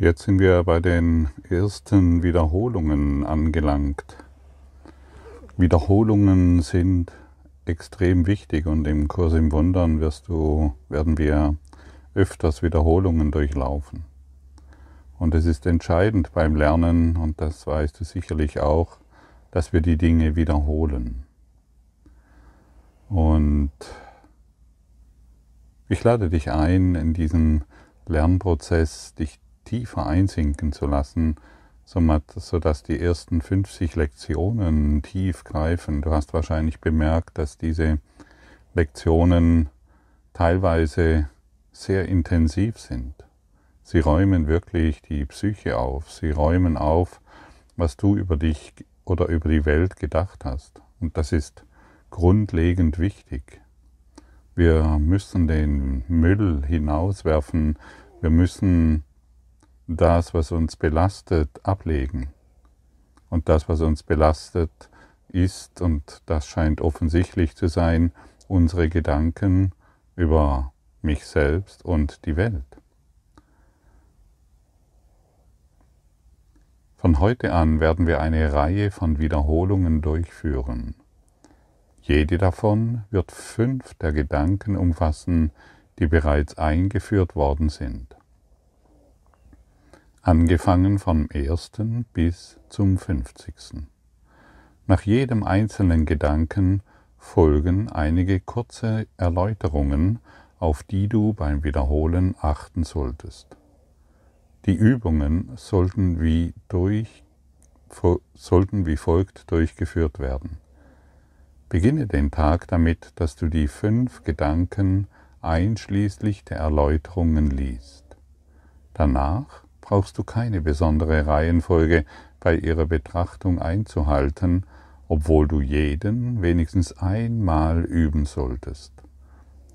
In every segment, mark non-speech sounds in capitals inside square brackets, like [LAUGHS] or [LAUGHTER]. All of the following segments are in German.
Jetzt sind wir bei den ersten Wiederholungen angelangt. Wiederholungen sind extrem wichtig und im Kurs im Wundern wirst du, werden wir öfters Wiederholungen durchlaufen. Und es ist entscheidend beim Lernen, und das weißt du sicherlich auch, dass wir die Dinge wiederholen. Und ich lade dich ein, in diesem Lernprozess dich tiefer einsinken zu lassen, sodass die ersten 50 Lektionen tief greifen. Du hast wahrscheinlich bemerkt, dass diese Lektionen teilweise sehr intensiv sind. Sie räumen wirklich die Psyche auf, sie räumen auf, was du über dich oder über die Welt gedacht hast. Und das ist grundlegend wichtig. Wir müssen den Müll hinauswerfen, wir müssen das, was uns belastet, ablegen. Und das, was uns belastet, ist, und das scheint offensichtlich zu sein, unsere Gedanken über mich selbst und die Welt. Von heute an werden wir eine Reihe von Wiederholungen durchführen. Jede davon wird fünf der Gedanken umfassen, die bereits eingeführt worden sind angefangen vom ersten bis zum fünfzigsten. Nach jedem einzelnen Gedanken folgen einige kurze Erläuterungen, auf die du beim Wiederholen achten solltest. Die Übungen sollten wie, durch, sollten wie folgt durchgeführt werden. Beginne den Tag damit, dass du die fünf Gedanken einschließlich der Erläuterungen liest. Danach brauchst du keine besondere Reihenfolge bei ihrer Betrachtung einzuhalten, obwohl du jeden wenigstens einmal üben solltest.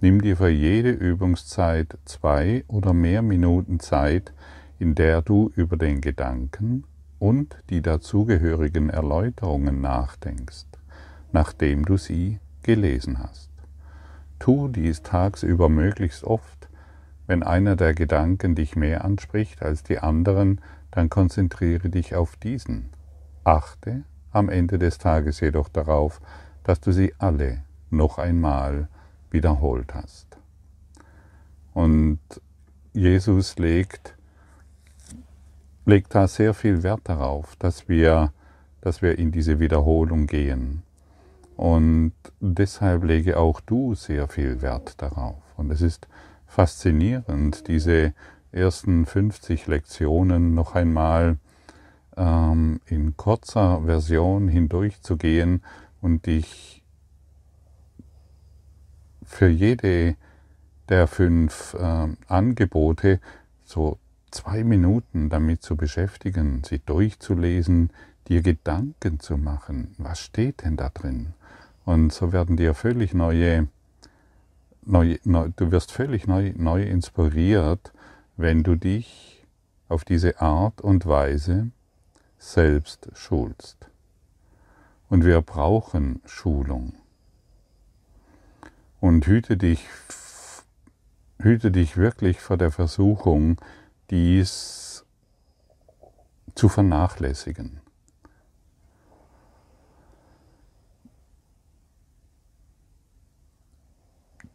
Nimm dir für jede Übungszeit zwei oder mehr Minuten Zeit, in der du über den Gedanken und die dazugehörigen Erläuterungen nachdenkst, nachdem du sie gelesen hast. Tu dies tagsüber möglichst oft, wenn einer der Gedanken dich mehr anspricht als die anderen, dann konzentriere dich auf diesen. Achte am Ende des Tages jedoch darauf, dass du sie alle noch einmal wiederholt hast. Und Jesus legt, legt da sehr viel Wert darauf, dass wir, dass wir in diese Wiederholung gehen. Und deshalb lege auch du sehr viel Wert darauf. Und es ist faszinierend, diese ersten 50 Lektionen noch einmal ähm, in kurzer Version hindurchzugehen und dich für jede der fünf äh, Angebote so zwei Minuten damit zu beschäftigen, sie durchzulesen, dir Gedanken zu machen. Was steht denn da drin? Und so werden dir völlig neue neu, neu, du wirst völlig neu, neu inspiriert, wenn du dich auf diese Art und Weise selbst schulst. Und wir brauchen Schulung. Und hüte dich, hüte dich wirklich vor der Versuchung, dies zu vernachlässigen.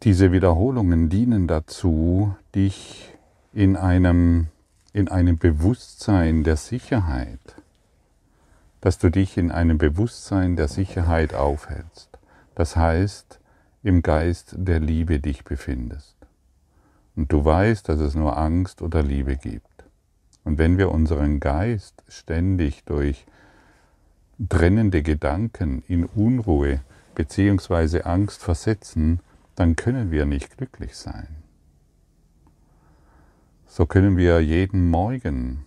Diese Wiederholungen dienen dazu, dich in einem, in einem Bewusstsein der Sicherheit, dass du dich in einem Bewusstsein der Sicherheit aufhältst. Das heißt, im Geist der Liebe dich befindest. Und du weißt, dass es nur Angst oder Liebe gibt. Und wenn wir unseren Geist ständig durch trennende Gedanken in Unruhe bzw. Angst versetzen, dann können wir nicht glücklich sein. So können wir jeden Morgen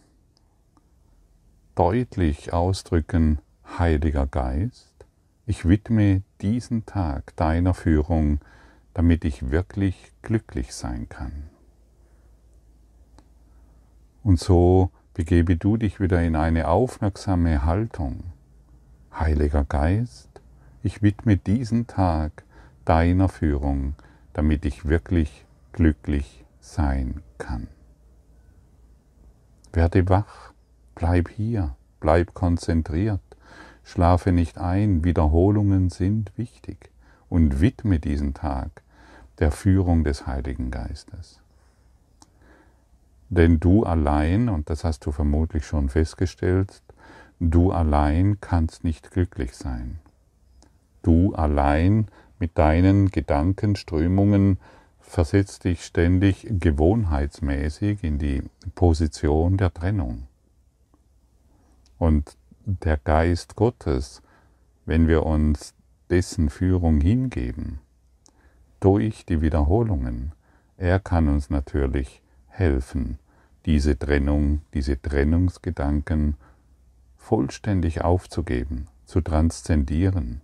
deutlich ausdrücken, Heiliger Geist, ich widme diesen Tag deiner Führung, damit ich wirklich glücklich sein kann. Und so begebe du dich wieder in eine aufmerksame Haltung. Heiliger Geist, ich widme diesen Tag deiner Führung, damit ich wirklich glücklich sein kann. Werde wach, bleib hier, bleib konzentriert, schlafe nicht ein, Wiederholungen sind wichtig und widme diesen Tag der Führung des Heiligen Geistes. Denn du allein, und das hast du vermutlich schon festgestellt, du allein kannst nicht glücklich sein. Du allein mit deinen Gedankenströmungen versetzt dich ständig gewohnheitsmäßig in die Position der Trennung. Und der Geist Gottes, wenn wir uns dessen Führung hingeben, durch die Wiederholungen, er kann uns natürlich helfen, diese Trennung, diese Trennungsgedanken vollständig aufzugeben, zu transzendieren.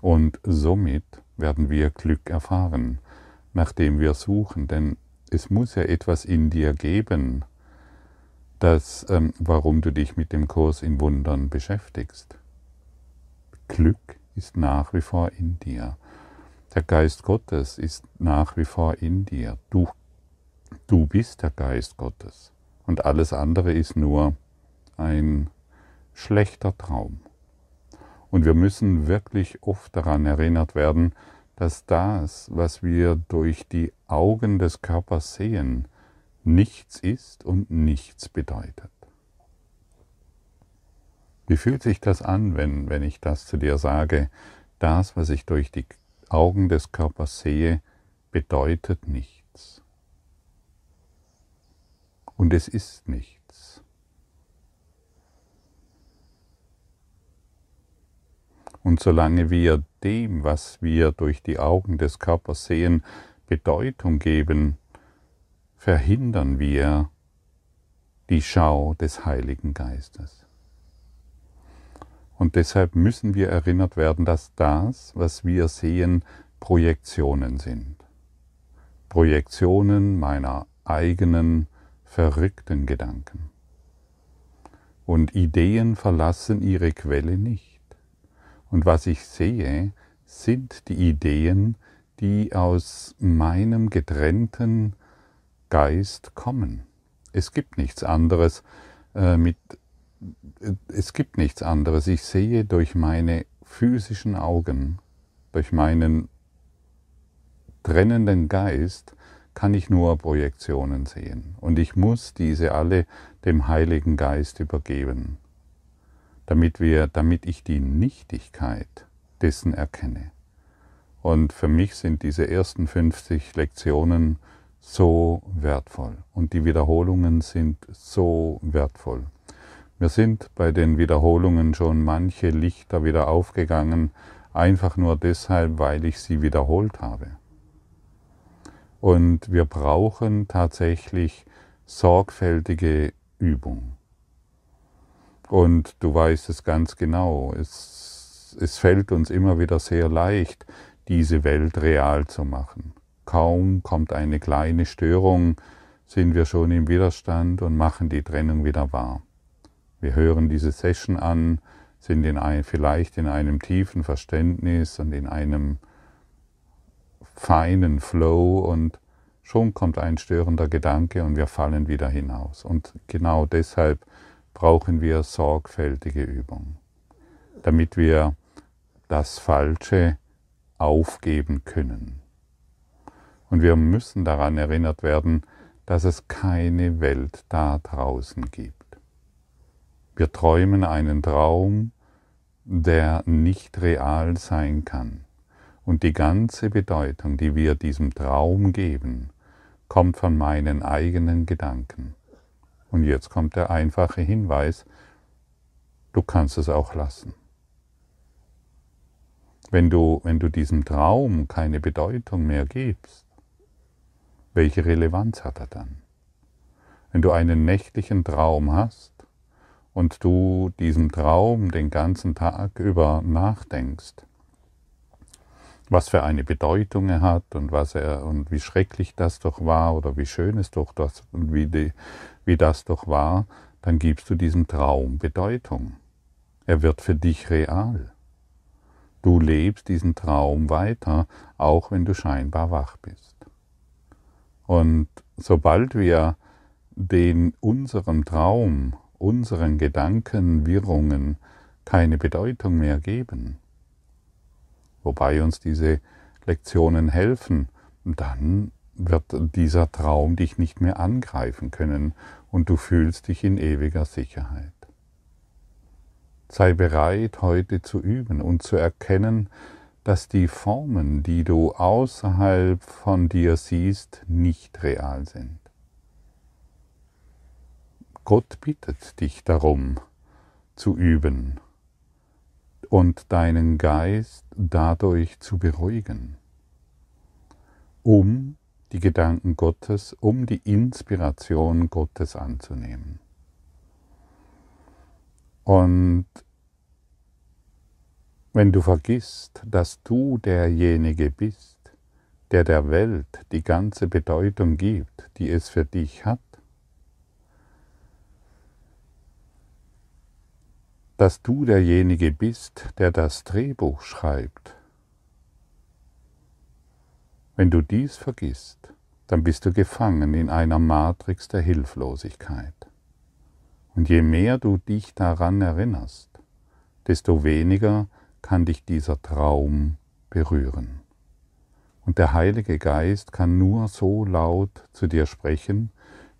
Und somit werden wir Glück erfahren, nachdem wir suchen, denn es muss ja etwas in dir geben, das, ähm, warum du dich mit dem Kurs in Wundern beschäftigst. Glück ist nach wie vor in dir. Der Geist Gottes ist nach wie vor in dir. Du, du bist der Geist Gottes. Und alles andere ist nur ein schlechter Traum. Und wir müssen wirklich oft daran erinnert werden, dass das, was wir durch die Augen des Körpers sehen, nichts ist und nichts bedeutet. Wie fühlt sich das an, wenn, wenn ich das zu dir sage? Das, was ich durch die Augen des Körpers sehe, bedeutet nichts. Und es ist nichts. Und solange wir dem, was wir durch die Augen des Körpers sehen, Bedeutung geben, verhindern wir die Schau des Heiligen Geistes. Und deshalb müssen wir erinnert werden, dass das, was wir sehen, Projektionen sind. Projektionen meiner eigenen verrückten Gedanken. Und Ideen verlassen ihre Quelle nicht. Und was ich sehe, sind die Ideen, die aus meinem getrennten Geist kommen. Es gibt nichts anderes äh, mit es gibt nichts anderes. Ich sehe durch meine physischen Augen, durch meinen trennenden Geist, kann ich nur Projektionen sehen. Und ich muss diese alle dem Heiligen Geist übergeben, damit, wir, damit ich die Nichtigkeit dessen erkenne. Und für mich sind diese ersten 50 Lektionen so wertvoll und die Wiederholungen sind so wertvoll. Mir sind bei den Wiederholungen schon manche Lichter wieder aufgegangen, einfach nur deshalb, weil ich sie wiederholt habe. Und wir brauchen tatsächlich sorgfältige Übung. Und du weißt es ganz genau, es, es fällt uns immer wieder sehr leicht, diese Welt real zu machen. Kaum kommt eine kleine Störung, sind wir schon im Widerstand und machen die Trennung wieder wahr. Wir hören diese Session an, sind in ein, vielleicht in einem tiefen Verständnis und in einem feinen Flow und schon kommt ein störender Gedanke und wir fallen wieder hinaus. Und genau deshalb brauchen wir sorgfältige Übung, damit wir das Falsche aufgeben können. Und wir müssen daran erinnert werden, dass es keine Welt da draußen gibt. Wir träumen einen Traum, der nicht real sein kann. Und die ganze Bedeutung, die wir diesem Traum geben, kommt von meinen eigenen Gedanken. Und jetzt kommt der einfache Hinweis, du kannst es auch lassen. Wenn du, wenn du diesem Traum keine Bedeutung mehr gibst, welche Relevanz hat er dann? Wenn du einen nächtlichen Traum hast, und du diesem Traum den ganzen Tag über nachdenkst, was für eine Bedeutung er hat und was er und wie schrecklich das doch war oder wie schön es doch das und wie, die, wie das doch war, dann gibst du diesem Traum Bedeutung. Er wird für dich real. Du lebst diesen Traum weiter, auch wenn du scheinbar wach bist. Und sobald wir den unserem Traum, unseren Gedankenwirrungen keine Bedeutung mehr geben. Wobei uns diese Lektionen helfen, dann wird dieser Traum dich nicht mehr angreifen können und du fühlst dich in ewiger Sicherheit. Sei bereit, heute zu üben und zu erkennen, dass die Formen, die du außerhalb von dir siehst, nicht real sind. Gott bittet dich darum, zu üben und deinen Geist dadurch zu beruhigen, um die Gedanken Gottes, um die Inspiration Gottes anzunehmen. Und wenn du vergisst, dass du derjenige bist, der der Welt die ganze Bedeutung gibt, die es für dich hat, dass du derjenige bist, der das Drehbuch schreibt. Wenn du dies vergisst, dann bist du gefangen in einer Matrix der Hilflosigkeit. Und je mehr du dich daran erinnerst, desto weniger kann dich dieser Traum berühren. Und der Heilige Geist kann nur so laut zu dir sprechen,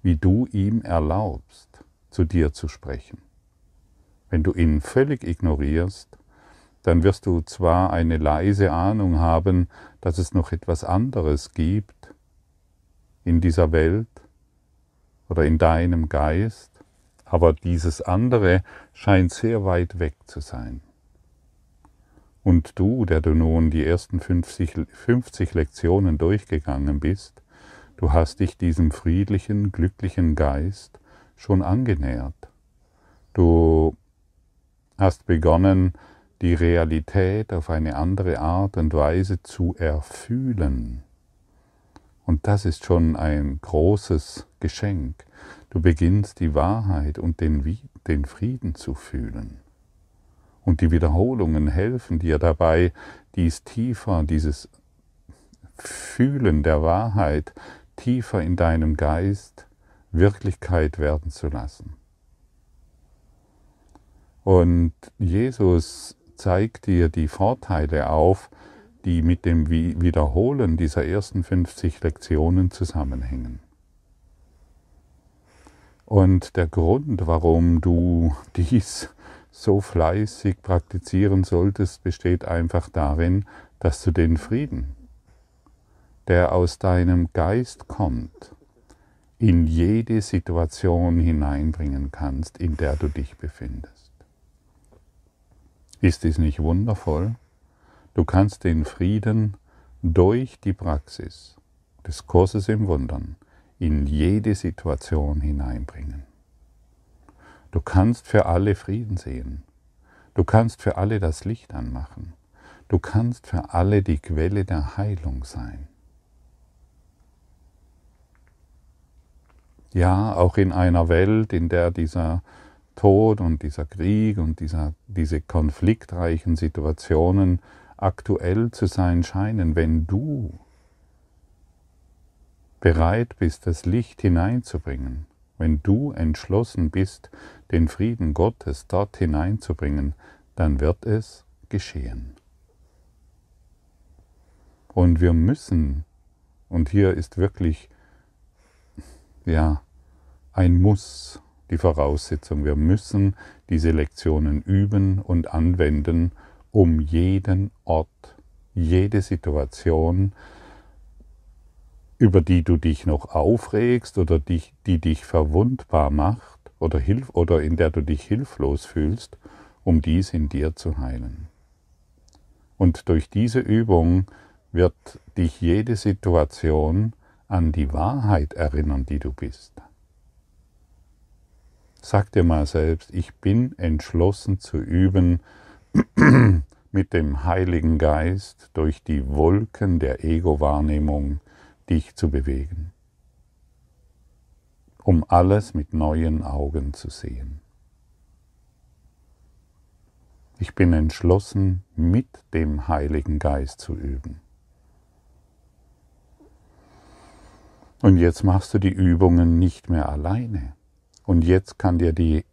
wie du ihm erlaubst, zu dir zu sprechen. Wenn du ihn völlig ignorierst, dann wirst du zwar eine leise Ahnung haben, dass es noch etwas anderes gibt in dieser Welt oder in deinem Geist, aber dieses andere scheint sehr weit weg zu sein. Und du, der du nun die ersten 50, 50 Lektionen durchgegangen bist, du hast dich diesem friedlichen, glücklichen Geist schon angenähert. Du hast begonnen, die Realität auf eine andere Art und Weise zu erfühlen. Und das ist schon ein großes Geschenk. Du beginnst die Wahrheit und den, den Frieden zu fühlen. Und die Wiederholungen helfen dir dabei, dies tiefer, dieses Fühlen der Wahrheit tiefer in deinem Geist Wirklichkeit werden zu lassen. Und Jesus zeigt dir die Vorteile auf, die mit dem Wiederholen dieser ersten 50 Lektionen zusammenhängen. Und der Grund, warum du [LAUGHS] dies so fleißig praktizieren solltest, besteht einfach darin, dass du den Frieden, der aus deinem Geist kommt, in jede Situation hineinbringen kannst, in der du dich befindest. Ist dies nicht wundervoll? Du kannst den Frieden durch die Praxis des Kurses im Wundern in jede Situation hineinbringen. Du kannst für alle Frieden sehen. Du kannst für alle das Licht anmachen. Du kannst für alle die Quelle der Heilung sein. Ja, auch in einer Welt, in der dieser Tod und dieser Krieg und dieser, diese konfliktreichen Situationen aktuell zu sein scheinen, wenn du bereit bist, das Licht hineinzubringen, wenn du entschlossen bist, den Frieden Gottes dort hineinzubringen, dann wird es geschehen. Und wir müssen, und hier ist wirklich, ja, ein Muss die Voraussetzung, wir müssen diese Lektionen üben und anwenden, um jeden Ort, jede Situation, über die du dich noch aufregst oder die, die dich verwundbar macht, oder, hilf oder in der du dich hilflos fühlst, um dies in dir zu heilen. Und durch diese Übung wird dich jede Situation an die Wahrheit erinnern, die du bist. Sag dir mal selbst, ich bin entschlossen zu üben, [CLEARS THROAT] mit dem Heiligen Geist durch die Wolken der Ego-Wahrnehmung dich zu bewegen um alles mit neuen Augen zu sehen. Ich bin entschlossen, mit dem Heiligen Geist zu üben. Und jetzt machst du die Übungen nicht mehr alleine. Und jetzt kann dir die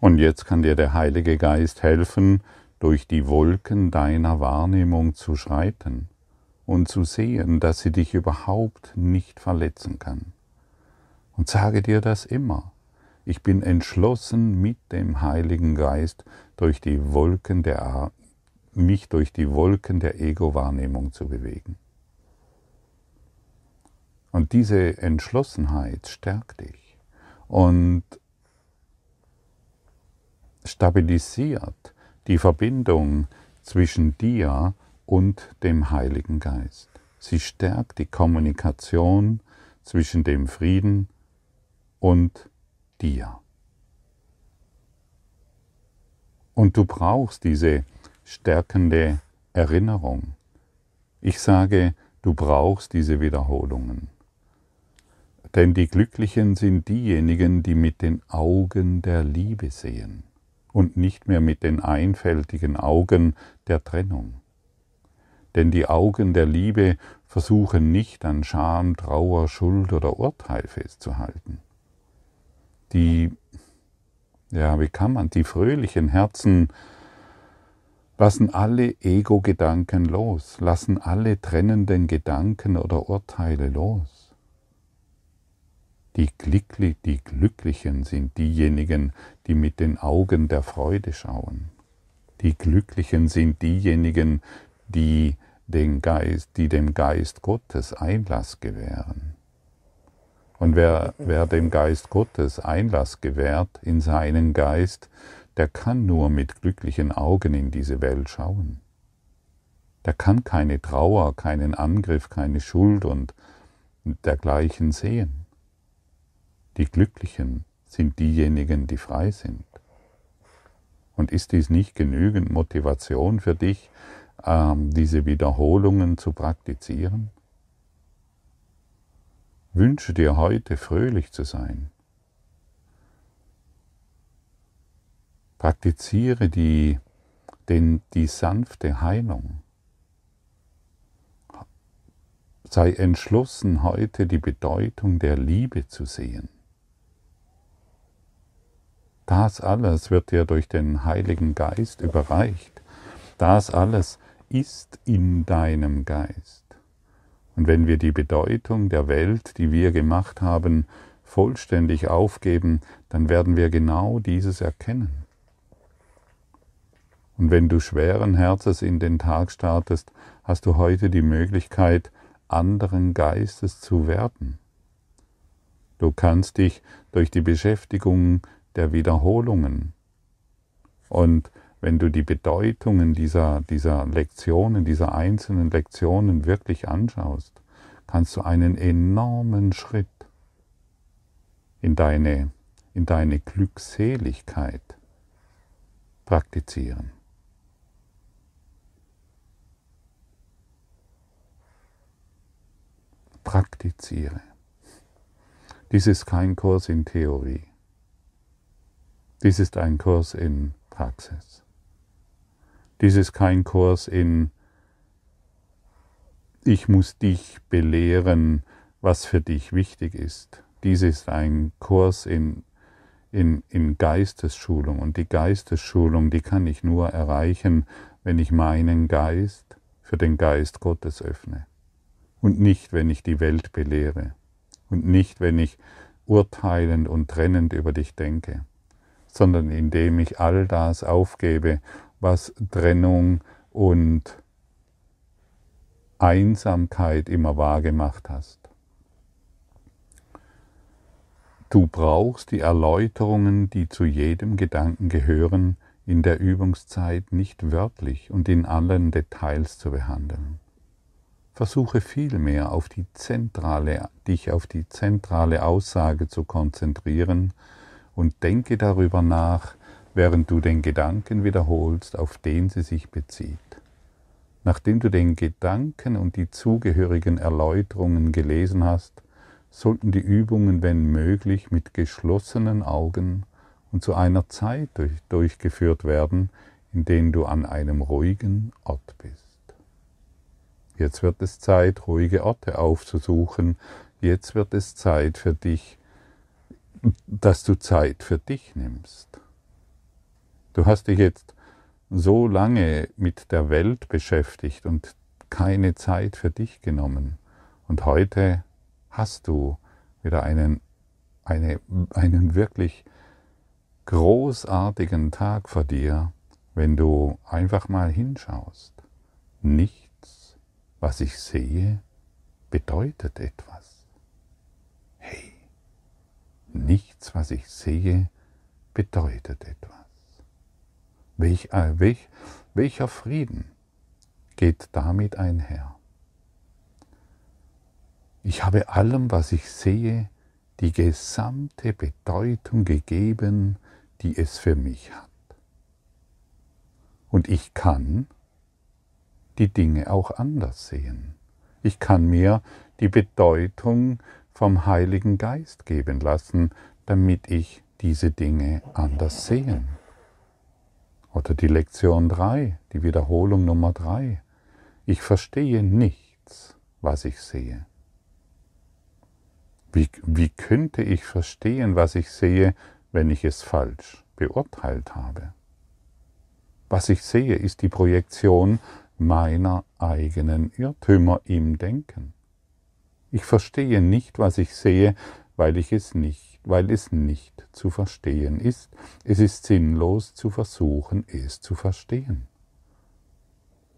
und jetzt kann dir der Heilige Geist helfen, durch die Wolken deiner Wahrnehmung zu schreiten und zu sehen, dass sie dich überhaupt nicht verletzen kann. Und sage dir das immer. Ich bin entschlossen, mit dem Heiligen Geist durch die Wolken der, mich durch die Wolken der Ego-Wahrnehmung zu bewegen. Und diese Entschlossenheit stärkt dich und stabilisiert die Verbindung zwischen dir und dem Heiligen Geist. Sie stärkt die Kommunikation zwischen dem Frieden und dir. Und du brauchst diese stärkende Erinnerung. Ich sage, du brauchst diese Wiederholungen. Denn die Glücklichen sind diejenigen, die mit den Augen der Liebe sehen und nicht mehr mit den einfältigen Augen der Trennung. Denn die Augen der Liebe versuchen nicht an Scham, Trauer, Schuld oder Urteil festzuhalten. Die, ja, wie kann man, die fröhlichen Herzen lassen alle Ego-Gedanken los, lassen alle trennenden Gedanken oder Urteile los. Die, Glückli die Glücklichen sind diejenigen, die mit den Augen der Freude schauen. Die Glücklichen sind diejenigen, die, den Geist, die dem Geist Gottes Einlass gewähren. Und wer, wer dem Geist Gottes Einlass gewährt in seinen Geist, der kann nur mit glücklichen Augen in diese Welt schauen. Der kann keine Trauer, keinen Angriff, keine Schuld und dergleichen sehen. Die Glücklichen sind diejenigen, die frei sind. Und ist dies nicht genügend Motivation für dich, ähm, diese Wiederholungen zu praktizieren? Wünsche dir heute fröhlich zu sein. Praktiziere die, den, die sanfte Heilung. Sei entschlossen, heute die Bedeutung der Liebe zu sehen. Das alles wird dir durch den Heiligen Geist überreicht. Das alles ist in deinem Geist. Und wenn wir die Bedeutung der Welt, die wir gemacht haben, vollständig aufgeben, dann werden wir genau dieses erkennen. Und wenn du schweren Herzens in den Tag startest, hast du heute die Möglichkeit, anderen Geistes zu werden. Du kannst dich durch die Beschäftigung der Wiederholungen. Und wenn du die Bedeutungen dieser, dieser Lektionen, dieser einzelnen Lektionen wirklich anschaust, kannst du einen enormen Schritt in deine, in deine Glückseligkeit praktizieren. Praktiziere. Dies ist kein Kurs in Theorie. Dies ist ein Kurs in Praxis. Dies ist kein Kurs in Ich muss dich belehren, was für dich wichtig ist. Dies ist ein Kurs in, in, in Geistesschulung und die Geistesschulung, die kann ich nur erreichen, wenn ich meinen Geist für den Geist Gottes öffne und nicht, wenn ich die Welt belehre und nicht, wenn ich urteilend und trennend über dich denke sondern indem ich all das aufgebe, was Trennung und Einsamkeit immer wahrgemacht hast. Du brauchst die Erläuterungen, die zu jedem Gedanken gehören, in der Übungszeit nicht wörtlich und in allen Details zu behandeln. Versuche vielmehr auf die zentrale, dich auf die zentrale Aussage zu konzentrieren und denke darüber nach, während du den Gedanken wiederholst, auf den sie sich bezieht. Nachdem du den Gedanken und die zugehörigen Erläuterungen gelesen hast, sollten die Übungen, wenn möglich, mit geschlossenen Augen und zu einer Zeit durch, durchgeführt werden, in denen du an einem ruhigen Ort bist. Jetzt wird es Zeit, ruhige Orte aufzusuchen. Jetzt wird es Zeit für dich, dass du Zeit für dich nimmst. Du hast dich jetzt so lange mit der Welt beschäftigt und keine Zeit für dich genommen. Und heute hast du wieder einen, eine, einen wirklich großartigen Tag vor dir, wenn du einfach mal hinschaust. Nichts, was ich sehe, bedeutet etwas. Nichts, was ich sehe, bedeutet etwas. Welch, äh, welch, welcher Frieden geht damit einher? Ich habe allem, was ich sehe, die gesamte Bedeutung gegeben, die es für mich hat. Und ich kann die Dinge auch anders sehen. Ich kann mir die Bedeutung vom Heiligen Geist geben lassen, damit ich diese Dinge anders sehen. Oder die Lektion 3, die Wiederholung Nummer 3. Ich verstehe nichts, was ich sehe. Wie, wie könnte ich verstehen, was ich sehe, wenn ich es falsch beurteilt habe? Was ich sehe, ist die Projektion meiner eigenen Irrtümer im Denken. Ich verstehe nicht, was ich sehe, weil ich es nicht, weil es nicht zu verstehen ist. Es ist sinnlos zu versuchen, es zu verstehen.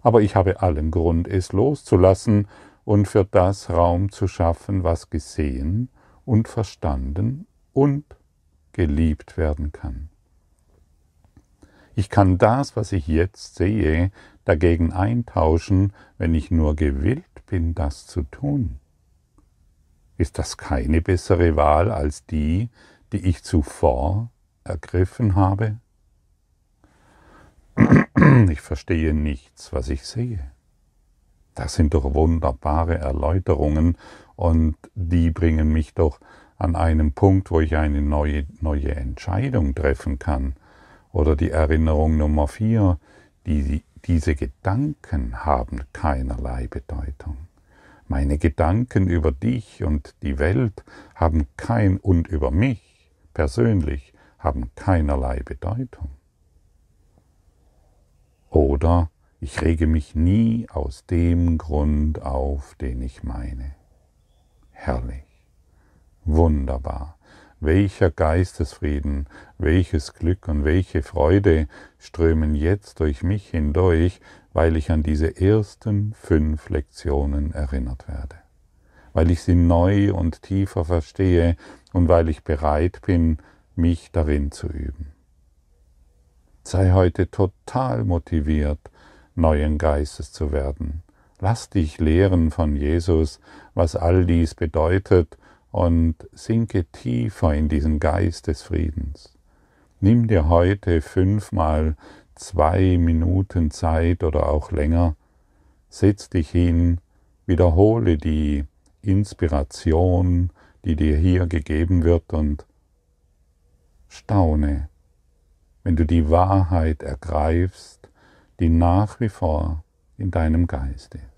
Aber ich habe allen Grund, es loszulassen und für das Raum zu schaffen, was gesehen und verstanden und geliebt werden kann. Ich kann das, was ich jetzt sehe, dagegen eintauschen, wenn ich nur gewillt bin, das zu tun. Ist das keine bessere Wahl als die, die ich zuvor ergriffen habe? [CLEARS THROAT] Ich verstehe nichts, was ich sehe. Das sind doch wunderbare Erläuterungen und die bringen mich doch an einen Punkt, wo ich eine neue, neue Entscheidung treffen kann. Oder die Erinnerung Nummer vier, die, diese Gedanken haben keinerlei Bedeutung. Meine Gedanken über dich und die Welt haben kein und über mich persönlich haben keinerlei Bedeutung. Oder ich rege mich nie aus dem Grund auf, den ich meine. Herrlich, wunderbar. Welcher Geistesfrieden, welches Glück und welche Freude strömen jetzt durch mich hindurch, weil ich an diese ersten fünf Lektionen erinnert werde, weil ich sie neu und tiefer verstehe und weil ich bereit bin, mich darin zu üben. Sei heute total motiviert, neuen Geistes zu werden. Lass dich lehren von Jesus, was all dies bedeutet, und sinke tiefer in diesen Geist des Friedens. Nimm dir heute fünfmal zwei Minuten Zeit oder auch länger, setz dich hin, wiederhole die Inspiration, die dir hier gegeben wird und staune, wenn du die Wahrheit ergreifst, die nach wie vor in deinem Geist ist.